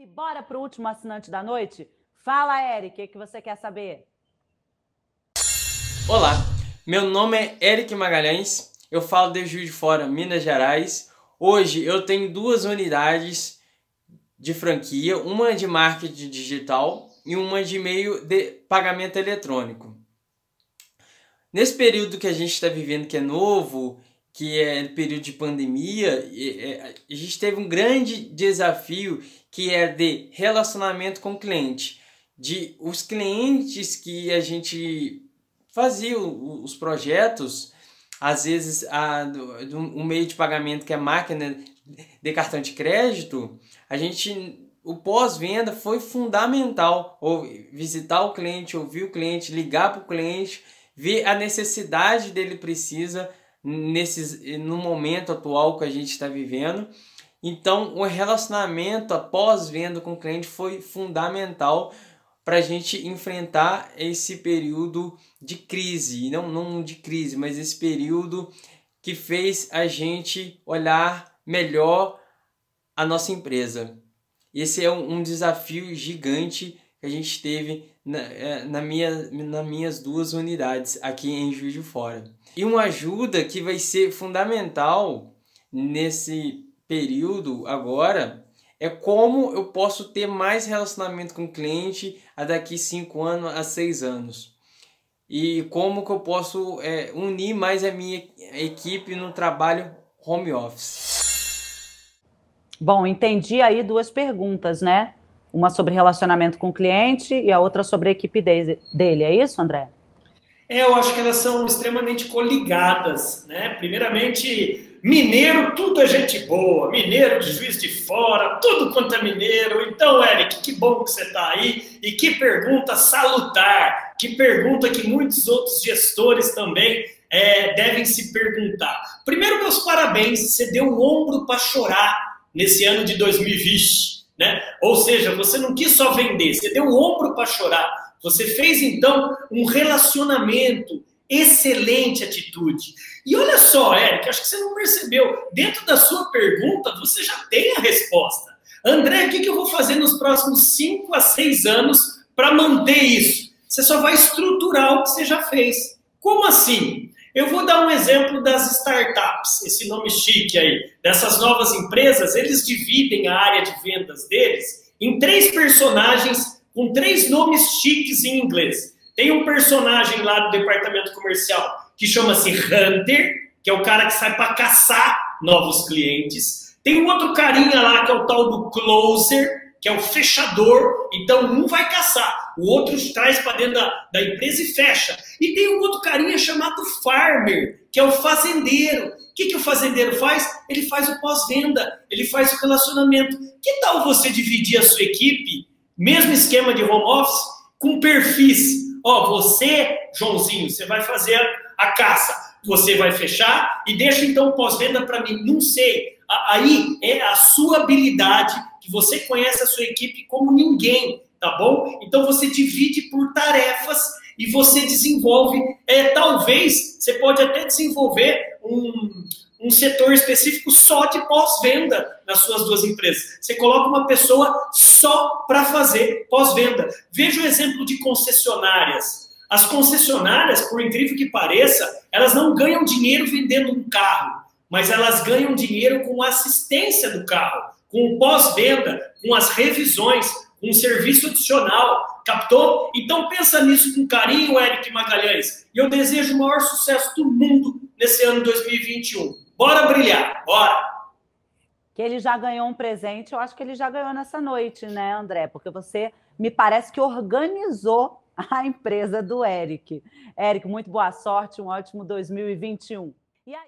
E bora para o último assinante da noite? Fala, Eric, o que, você quer saber? Olá, meu nome é Eric Magalhães, eu falo de Juiz de Fora, Minas Gerais. Hoje eu tenho duas unidades de franquia, uma de marketing digital e uma de meio de pagamento eletrônico. Nesse período que a gente está vivendo, que é novo, que é período de pandemia, é, a gente teve um grande desafio que é de relacionamento com o cliente. De os clientes que a gente fazia os projetos, às vezes a, um meio de pagamento que é máquina de cartão de crédito, a gente o pós-venda foi fundamental. Ou visitar o cliente, ouvir o cliente, ligar para o cliente, ver a necessidade dele precisa nesses, no momento atual que a gente está vivendo então, o relacionamento após venda com o cliente foi fundamental para a gente enfrentar esse período de crise, não, não de crise, mas esse período que fez a gente olhar melhor a nossa empresa. Esse é um, um desafio gigante que a gente teve na, é, na minha, nas minhas duas unidades aqui em Juiz de Fora. E uma ajuda que vai ser fundamental nesse período agora é como eu posso ter mais relacionamento com o cliente a daqui 5 anos a 6 anos. E como que eu posso é, unir mais a minha equipe no trabalho home office. Bom, entendi aí duas perguntas, né? Uma sobre relacionamento com o cliente e a outra sobre a equipe dele. É isso, André? É, eu acho que elas são extremamente coligadas, né? Primeiramente, Mineiro, tudo é gente boa. Mineiro de juiz de fora, tudo quanto é mineiro. Então, Eric, que bom que você está aí. E que pergunta salutar. Que pergunta que muitos outros gestores também é, devem se perguntar. Primeiro, meus parabéns. Você deu um ombro para chorar nesse ano de 2020. Né? Ou seja, você não quis só vender, você deu um ombro para chorar. Você fez então um relacionamento excelente atitude. E olha só, Eric, acho que você não percebeu. Dentro da sua pergunta, você já tem a resposta. André, o que eu vou fazer nos próximos 5 a 6 anos para manter isso? Você só vai estruturar o que você já fez. Como assim? Eu vou dar um exemplo das startups, esse nome chique aí, dessas novas empresas, eles dividem a área de vendas deles em três personagens com três nomes chiques em inglês. Tem um personagem lá do departamento comercial que chama-se Hunter, que é o cara que sai para caçar novos clientes. Tem um outro carinha lá que é o tal do Closer, que é o fechador. Então, um vai caçar, o outro traz para dentro da, da empresa e fecha. E tem um outro carinha chamado Farmer, que é o fazendeiro. O que, que o fazendeiro faz? Ele faz o pós-venda, ele faz o relacionamento. Que tal você dividir a sua equipe, mesmo esquema de home office, com perfis Ó, você, Joãozinho, você vai fazer a caça, você vai fechar e deixa então pós-venda para mim. Não sei. Aí é a sua habilidade, você conhece a sua equipe como ninguém, tá bom? Então você divide por tarefas e você desenvolve. É, talvez você pode até desenvolver um, um setor específico só de pós-venda nas suas duas empresas. Você coloca uma pessoa só para fazer pós-venda. Veja o exemplo de concessionárias. As concessionárias, por incrível que pareça, elas não ganham dinheiro vendendo um carro, mas elas ganham dinheiro com a assistência do carro, com o pós-venda, com as revisões, com o serviço adicional. Captou? Então pensa nisso com carinho, Eric Magalhães. E eu desejo o maior sucesso do mundo nesse ano 2021. Bora brilhar, bora! Que ele já ganhou um presente, eu acho que ele já ganhou nessa noite, né, André? Porque você me parece que organizou a empresa do Eric. Eric, muito boa sorte, um ótimo 2021. E aí?